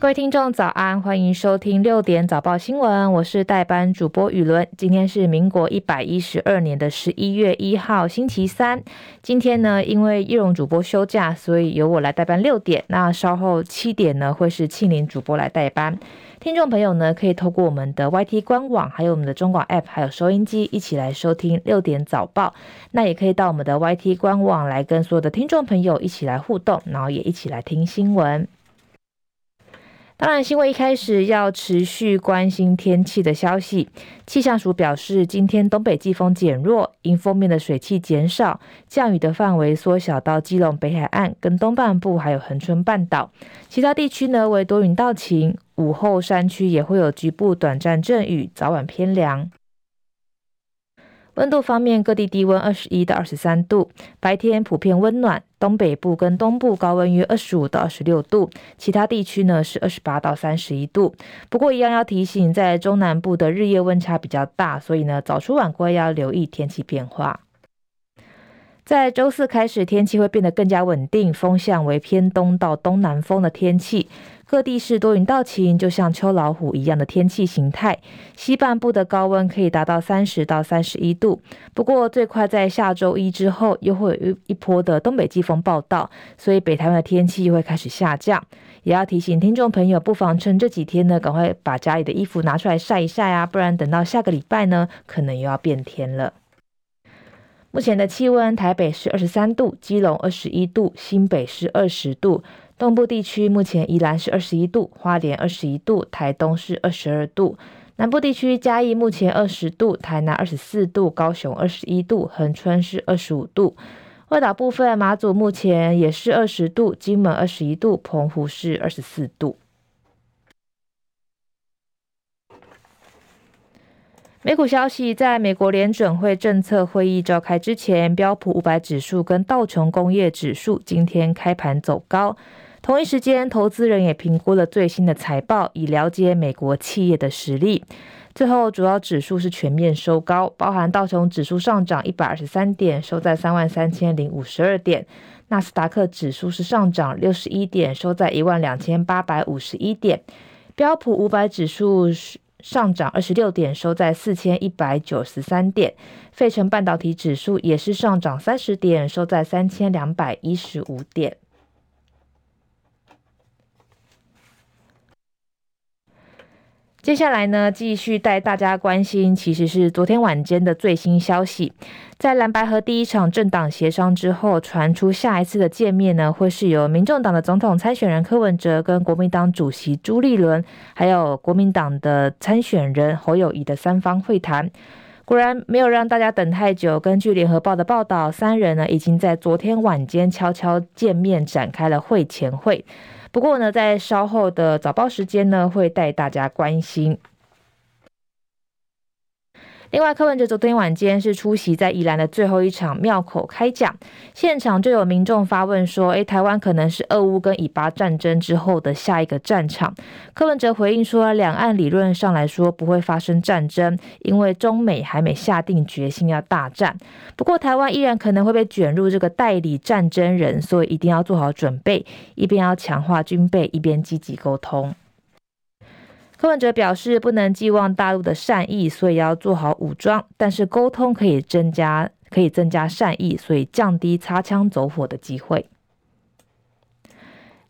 各位听众早安，欢迎收听六点早报新闻，我是代班主播雨伦。今天是民国一百一十二年的十一月一号，星期三。今天呢，因为叶蓉主播休假，所以由我来代班六点。那稍后七点呢，会是庆林主播来代班。听众朋友呢，可以透过我们的 YT 官网，还有我们的中广 App，还有收音机，一起来收听六点早报。那也可以到我们的 YT 官网来跟所有的听众朋友一起来互动，然后也一起来听新闻。当然，新闻一开始要持续关心天气的消息。气象署表示，今天东北季风减弱，迎风面的水汽减少，降雨的范围缩小到基隆北海岸跟东半部，还有恒春半岛。其他地区呢，为多云到晴，午后山区也会有局部短暂阵雨，早晚偏凉。温度方面，各地低温二十一到二十三度，白天普遍温暖。东北部跟东部高温约二十五到二十六度，其他地区呢是二十八到三十一度。不过一样要提醒，在中南部的日夜温差比较大，所以呢早出晚归要留意天气变化。在周四开始，天气会变得更加稳定，风向为偏东到东南风的天气。各地是多云到晴，就像秋老虎一样的天气形态。西半部的高温可以达到三十到三十一度，不过最快在下周一之后又会有一波的东北季风报到，所以北台湾的天气又会开始下降。也要提醒听众朋友，不妨趁这几天呢，赶快把家里的衣服拿出来晒一晒啊，不然等到下个礼拜呢，可能又要变天了。目前的气温，台北是二十三度，基隆二十一度，新北是二十度。东部地区目前宜兰是二十一度，花莲二十一度，台东是二十二度。南部地区嘉义目前二十度，台南二十四度，高雄二十一度，恒春是二十五度。外岛部分马祖目前也是二十度，金门二十一度，澎湖是二十四度。美股消息，在美国联准会政策会议召开之前，标普五百指数跟道琼工业指数今天开盘走高。同一时间，投资人也评估了最新的财报，以了解美国企业的实力。最后，主要指数是全面收高，包含道琼指数上涨一百二十三点，收在三万三千零五十二点；纳斯达克指数是上涨六十一点，收在一万两千八百五十一点；标普五百指数上涨二十六点，收在四千一百九十三点；费城半导体指数也是上涨三十点，收在三千两百一十五点。接下来呢，继续带大家关心，其实是昨天晚间的最新消息。在蓝白和第一场政党协商之后，传出下一次的见面呢，会是由民众党的总统参选人柯文哲跟国民党主席朱立伦，还有国民党的参选人侯友谊的三方会谈。果然没有让大家等太久。根据联合报的报道，三人呢已经在昨天晚间悄悄见面，展开了会前会。不过呢，在稍后的早报时间呢，会带大家关心。另外，柯文哲昨天晚间是出席在宜兰的最后一场庙口开讲，现场就有民众发问说：“诶，台湾可能是俄乌跟以巴战争之后的下一个战场？”柯文哲回应说：“两岸理论上来说不会发生战争，因为中美还没下定决心要大战。不过，台湾依然可能会被卷入这个代理战争人，所以一定要做好准备，一边要强化军备，一边积极沟通。”柯文哲表示，不能寄望大陆的善意，所以要做好武装。但是沟通可以增加，可以增加善意，所以降低擦枪走火的机会。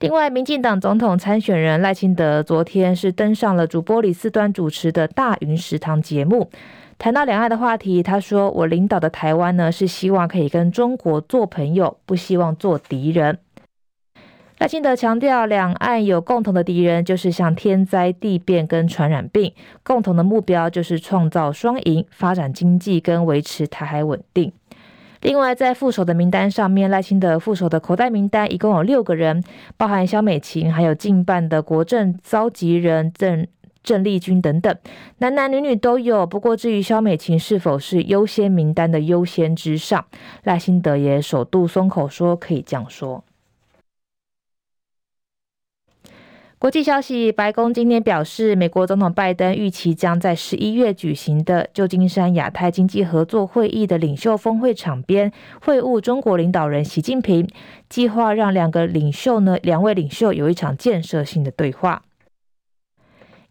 另外，民进党总统参选人赖清德昨天是登上了主播李四端主持的大云食堂节目，谈到两岸的话题，他说：“我领导的台湾呢，是希望可以跟中国做朋友，不希望做敌人。”赖清德强调，两岸有共同的敌人，就是像天灾地变跟传染病；共同的目标就是创造双赢，发展经济跟维持台海稳定。另外，在副手的名单上面，赖清德副手的口袋名单一共有六个人，包含萧美琴，还有近办的国政召集人郑郑丽君等等，男男女女都有。不过，至于萧美琴是否是优先名单的优先之上，赖清德也首度松口说可以这样说。国际消息：白宫今天表示，美国总统拜登预期将在十一月举行的旧金山亚太经济合作会议的领袖峰会场边会晤中国领导人习近平，计划让两个领袖呢，两位领袖有一场建设性的对话。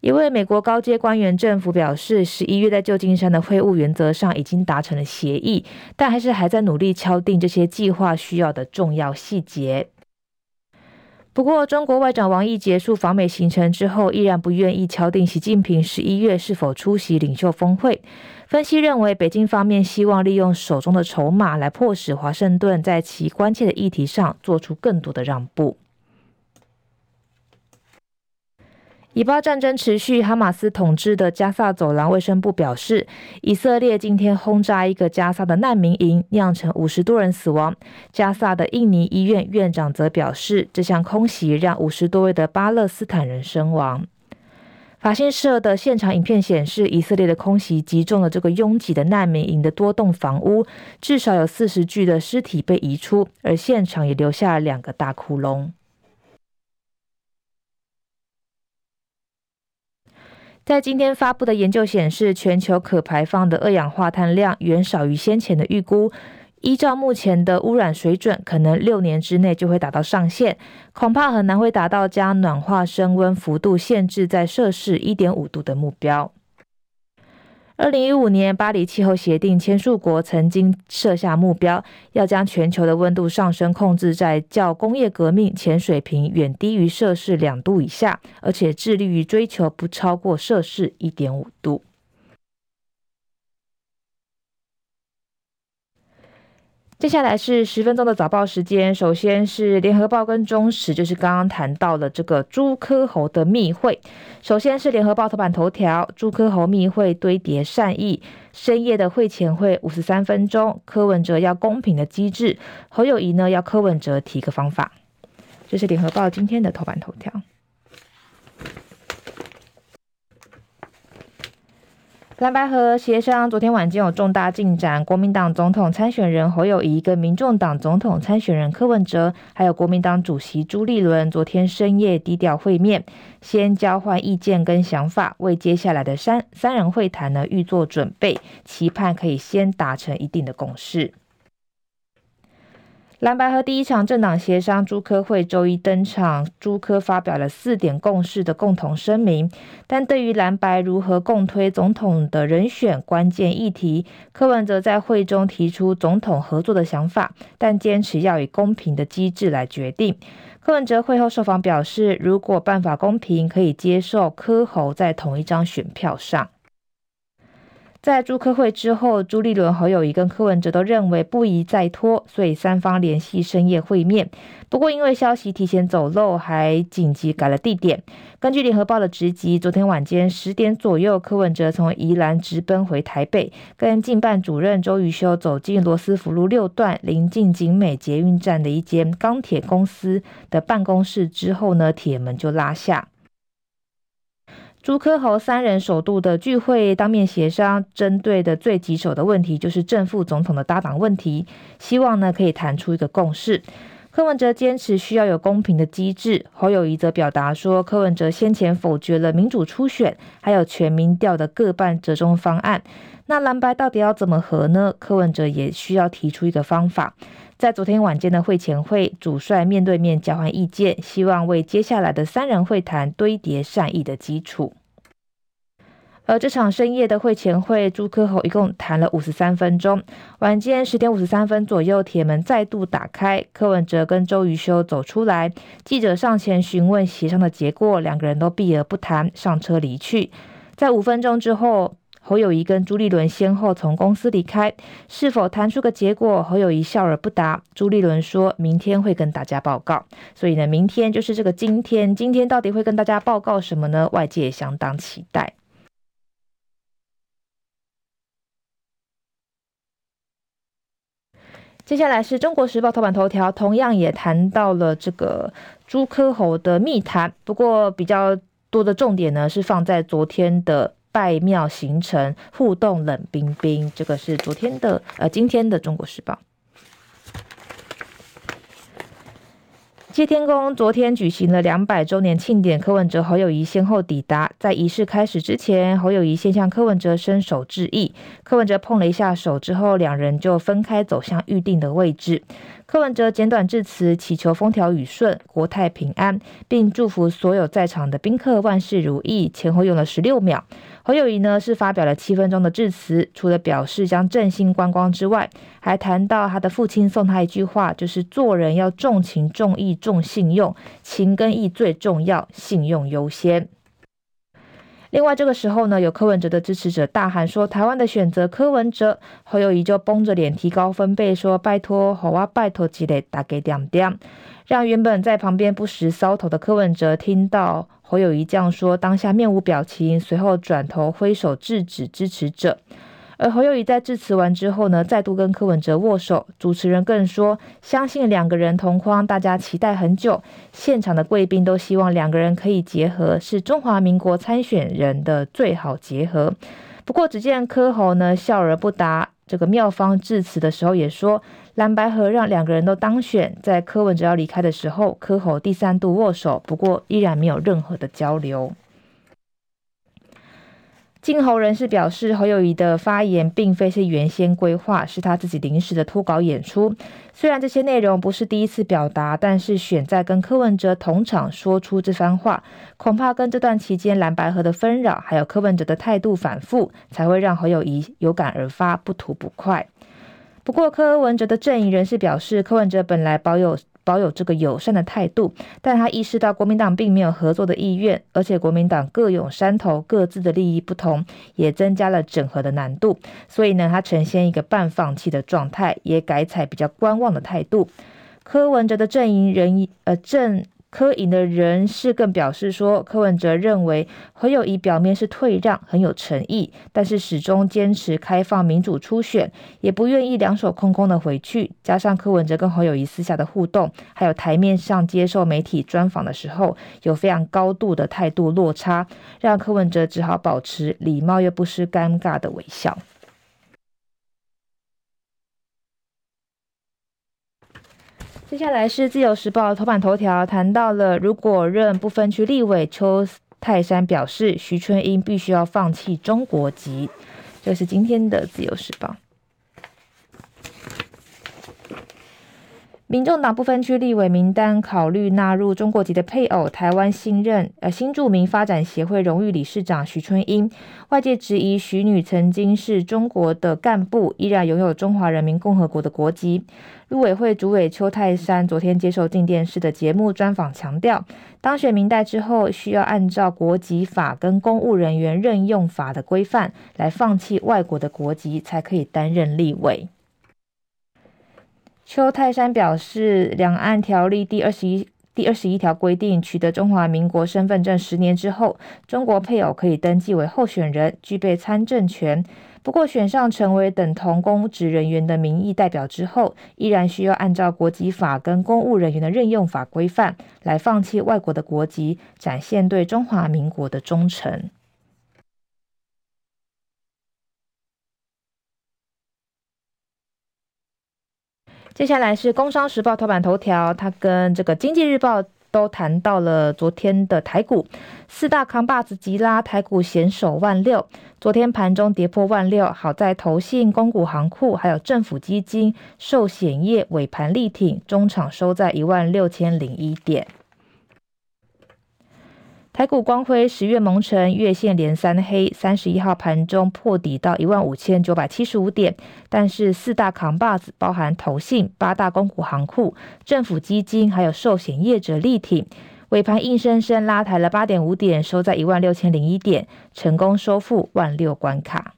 一位美国高阶官员政府表示，十一月在旧金山的会晤原则上已经达成了协议，但还是还在努力敲定这些计划需要的重要细节。不过，中国外长王毅结束访美行程之后，依然不愿意敲定习近平十一月是否出席领袖峰会。分析认为，北京方面希望利用手中的筹码来迫使华盛顿在其关切的议题上做出更多的让步。以巴战争持续，哈马斯统治的加萨走廊卫生部表示，以色列今天轰炸一个加萨的难民营，酿成五十多人死亡。加萨的印尼医院院长则表示，这项空袭让五十多位的巴勒斯坦人身亡。法新社的现场影片显示，以色列的空袭击中了这个拥挤的难民营的多栋房屋，至少有四十具的尸体被移出，而现场也留下了两个大窟窿。在今天发布的研究显示，全球可排放的二氧化碳量远少于先前的预估。依照目前的污染水准，可能六年之内就会达到上限，恐怕很难会达到将暖化升温幅度限制在摄氏一点五度的目标。二零一五年，巴黎气候协定签署国曾经设下目标，要将全球的温度上升控制在较工业革命前水平远低于摄氏两度以下，而且致力于追求不超过摄氏一点五度。接下来是十分钟的早报时间。首先是联合报跟中时，就是刚刚谈到了这个朱科侯的密会。首先是联合报头版头条：朱科侯密会堆叠善意，深夜的会前会五十三分钟。柯文哲要公平的机制，侯友宜呢要柯文哲提个方法。这是联合报今天的头版头条。蓝白河协商昨天晚间有重大进展，国民党总统参选人侯友谊跟民众党总统参选人柯文哲，还有国民党主席朱立伦，昨天深夜低调会面，先交换意见跟想法，为接下来的三三人会谈呢预做准备，期盼可以先达成一定的共识。蓝白和第一场政党协商朱科会周一登场，朱科发表了四点共识的共同声明，但对于蓝白如何共推总统的人选关键议题，柯文哲在会中提出总统合作的想法，但坚持要以公平的机制来决定。柯文哲会后受访表示，如果办法公平，可以接受柯侯在同一张选票上。在朱科会之后，朱立伦、侯友谊跟柯文哲都认为不宜再拖，所以三方联系深夜会面。不过因为消息提前走漏，还紧急改了地点。根据联合报的直击，昨天晚间十点左右，柯文哲从宜兰直奔回台北，跟竞办主任周瑜修走进罗斯福路六段临近景美捷运站的一间钢铁公司的办公室之后呢，铁门就拉下。朱科侯三人首度的聚会，当面协商，针对的最棘手的问题就是正副总统的搭档问题，希望呢可以谈出一个共识。柯文哲坚持需要有公平的机制，侯友宜则表达说，柯文哲先前否决了民主初选，还有全民调的各半折中方案，那蓝白到底要怎么合呢？柯文哲也需要提出一个方法。在昨天晚间的会前会，主帅面对面交换意见，希望为接下来的三人会谈堆叠善意的基础。而这场深夜的会前会，朱科侯一共谈了五十三分钟。晚间十点五十三分左右，铁门再度打开，柯文哲跟周瑜修走出来，记者上前询问协商的结果，两个人都避而不谈，上车离去。在五分钟之后。侯友宜跟朱立伦先后从公司离开，是否谈出个结果？侯友宜笑而不答。朱立伦说明天会跟大家报告，所以呢，明天就是这个今天。今天到底会跟大家报告什么呢？外界相当期待。接下来是中国时报头版头条，同样也谈到了这个朱科侯的密谈，不过比较多的重点呢是放在昨天的。拜庙行程互动冷冰冰，这个是昨天的呃，今天的《中国时报》。谢天公昨天举行了两百周年庆典，柯文哲、侯友谊先后抵达。在仪式开始之前，侯友谊先向柯文哲伸手致意，柯文哲碰了一下手之后，两人就分开走向预定的位置。柯文哲简短致辞，祈求风调雨顺、国泰平安，并祝福所有在场的宾客万事如意。前后用了十六秒。侯友宜呢是发表了七分钟的致辞，除了表示将振兴观光之外，还谈到他的父亲送他一句话，就是做人要重情重义重信用，情跟义最重要，信用优先。另外，这个时候呢，有柯文哲的支持者大喊说：“台湾的选择，柯文哲。”侯友谊就绷着脸提高分贝说：“拜托，好啊，拜托，积累打给点点。”让原本在旁边不时搔头的柯文哲听到侯友谊这样说，当下面无表情，随后转头挥手制止支持者。而侯友宜在致辞完之后呢，再度跟柯文哲握手。主持人更说，相信两个人同框，大家期待很久。现场的贵宾都希望两个人可以结合，是中华民国参选人的最好结合。不过，只见柯侯呢笑而不答。这个妙方致辞的时候也说，蓝白合让两个人都当选。在柯文哲要离开的时候，柯侯第三度握手，不过依然没有任何的交流。镜侯人士表示，侯友宜的发言并非是原先规划，是他自己临时的脱稿演出。虽然这些内容不是第一次表达，但是选在跟柯文哲同场说出这番话，恐怕跟这段期间蓝白合的纷扰，还有柯文哲的态度反复，才会让侯友宜有感而发，不吐不快。不过，柯文哲的阵营人士表示，柯文哲本来保有。保有这个友善的态度，但他意识到国民党并没有合作的意愿，而且国民党各有山头，各自的利益不同，也增加了整合的难度。所以呢，他呈现一个半放弃的状态，也改采比较观望的态度。柯文哲的阵营人呃正。柯营的人士更表示说，柯文哲认为侯友宜表面是退让，很有诚意，但是始终坚持开放民主初选，也不愿意两手空空的回去。加上柯文哲跟侯友宜私下的互动，还有台面上接受媒体专访的时候，有非常高度的态度落差，让柯文哲只好保持礼貌又不失尴尬的微笑。接下来是自由时报头版头条，谈到了如果任不分区立委邱泰山表示，徐春英必须要放弃中国籍。这是今天的自由时报。民众党不分区立委名单考虑纳入中国籍的配偶，台湾新任呃新著名发展协会荣誉理事长徐春英，外界质疑徐女曾经是中国的干部，依然拥有中华人民共和国的国籍。陆委会主委邱泰山昨天接受镜电视的节目专访，强调当选民代之后，需要按照国籍法跟公务人员任用法的规范来放弃外国的国籍，才可以担任立委。邱泰山表示，两岸条例第二十一第二十一条规定，取得中华民国身份证十年之后，中国配偶可以登记为候选人，具备参政权。不过，选上成为等同公职人员的民意代表之后，依然需要按照国籍法跟公务人员的任用法规范，来放弃外国的国籍，展现对中华民国的忠诚。接下来是《工商时报》头版头条，它跟这个《经济日报》都谈到了昨天的台股四大扛把子吉拉，台股险守万六。昨天盘中跌破万六，好在投信、公股行库还有政府基金、寿险业尾盘力挺，中场收在一万六千零一点。台股光辉十月蒙尘，月线连三黑，三十一号盘中破底到一万五千九百七十五点，但是四大扛把子，包含投信、八大公股行库、政府基金，还有寿险业者力挺，尾盘硬生生拉抬了八点五点，收在一万六千零一点，成功收复万六关卡。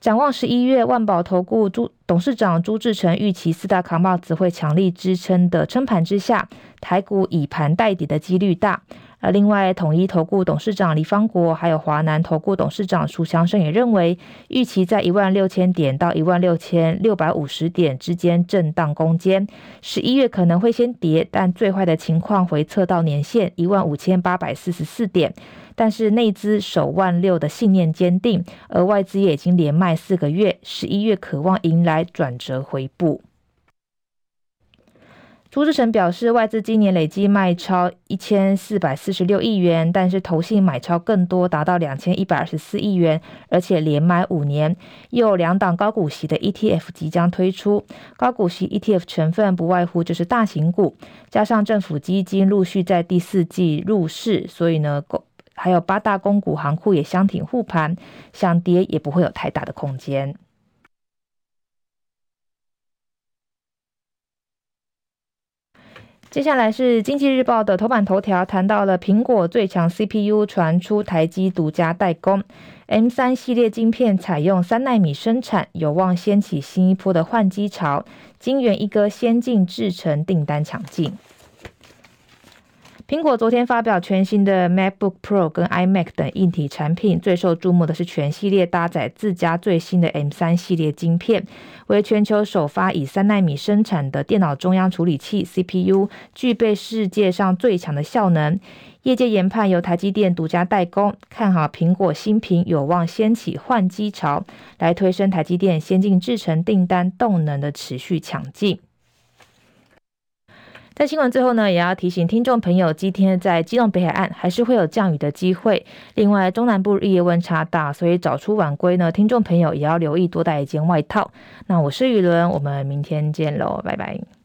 展望十一月，万宝投顾朱董事长朱志成预期四大扛把子会强力支撑的撑盘之下，台股以盘带底的几率大。而另外，统一投顾董事长李方国，还有华南投顾董事长苏祥生也认为，预期在一万六千点到一万六千六百五十点之间震荡攻坚。十一月可能会先跌，但最坏的情况回测到年线一万五千八百四十四点。但是内资守万六的信念坚定，而外资也已经连卖四个月，十一月渴望迎来转折回补。朱志诚表示，外资今年累计卖超一千四百四十六亿元，但是投信买超更多，达到两千一百二十四亿元，而且连买五年。又有两档高股息的 ETF 即将推出，高股息 ETF 成分不外乎就是大型股，加上政府基金陆续在第四季入市，所以呢，还有八大公股行库也相挺护盘，想跌也不会有太大的空间。接下来是经济日报的头版头条，谈到了苹果最强 CPU 传出台积独家代工，M 三系列晶片采用三纳米生产，有望掀起新一波的换机潮。晶圆一哥先进制程订单抢进。苹果昨天发表全新的 MacBook Pro 跟 iMac 等硬体产品，最受注目的是全系列搭载自家最新的 M3 系列晶片，为全球首发以三奈米生产的电脑中央处理器 CPU，具备世界上最强的效能。业界研判由台积电独家代工，看好苹果新品有望掀起换机潮，来推升台积电先进制程订单动能的持续强劲。在新闻最后呢，也要提醒听众朋友，今天在基隆北海岸还是会有降雨的机会。另外，中南部日夜温差大，所以早出晚归呢，听众朋友也要留意多带一件外套。那我是雨伦，我们明天见喽，拜拜。